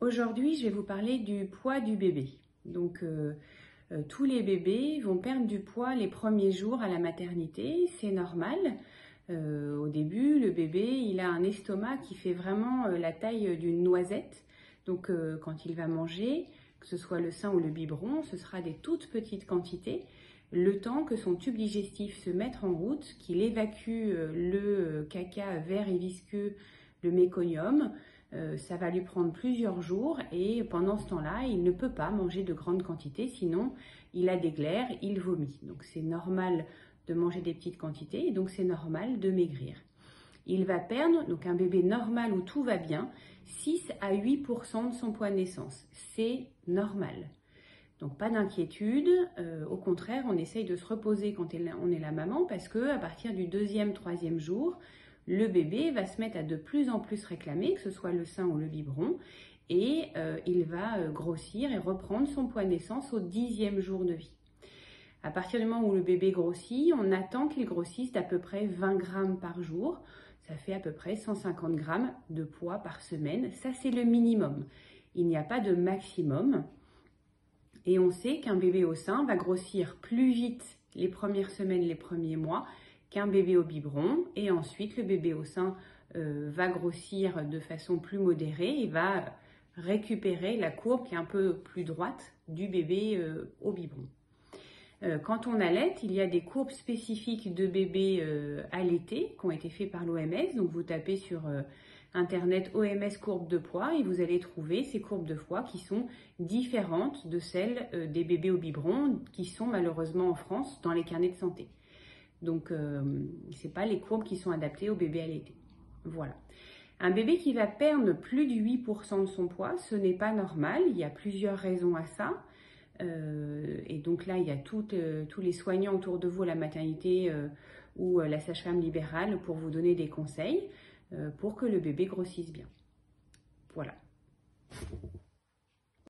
Aujourd'hui, je vais vous parler du poids du bébé. Donc, euh, euh, tous les bébés vont perdre du poids les premiers jours à la maternité, c'est normal. Euh, au début, le bébé, il a un estomac qui fait vraiment la taille d'une noisette. Donc, quand il va manger, que ce soit le sein ou le biberon, ce sera des toutes petites quantités. Le temps que son tube digestif se mette en route, qu'il évacue le caca vert et visqueux, le méconium, euh, ça va lui prendre plusieurs jours et pendant ce temps-là, il ne peut pas manger de grandes quantités, sinon il a des glaires, il vomit. Donc c'est normal de manger des petites quantités et donc c'est normal de maigrir. Il va perdre, donc un bébé normal où tout va bien, 6 à 8% de son poids de naissance. C'est normal. Donc pas d'inquiétude, euh, au contraire, on essaye de se reposer quand on est la maman parce que à partir du deuxième, troisième jour, le bébé va se mettre à de plus en plus réclamer, que ce soit le sein ou le biberon, et euh, il va euh, grossir et reprendre son poids naissance au dixième jour de vie. À partir du moment où le bébé grossit, on attend qu'il grossisse d'à peu près 20 grammes par jour. Ça fait à peu près 150 grammes de poids par semaine. Ça, c'est le minimum. Il n'y a pas de maximum. Et on sait qu'un bébé au sein va grossir plus vite les premières semaines, les premiers mois, qu'un bébé au biberon et ensuite le bébé au sein euh, va grossir de façon plus modérée et va récupérer la courbe qui est un peu plus droite du bébé euh, au biberon. Euh, quand on allait, il y a des courbes spécifiques de bébés allaités qui ont été faites par l'OMS. Donc vous tapez sur internet OMS courbe de poids et vous allez trouver ces courbes de poids qui sont différentes de celles des bébés au biberon qui sont malheureusement en France dans les carnets de santé. Donc, euh, ce n'est pas les courbes qui sont adaptées au bébé allaité. Voilà. Un bébé qui va perdre plus de 8% de son poids, ce n'est pas normal. Il y a plusieurs raisons à ça. Euh, et donc là, il y a euh, tous les soignants autour de vous à la maternité ou la sage-femme libérale pour vous donner des conseils pour que le bébé grossisse bien. Voilà.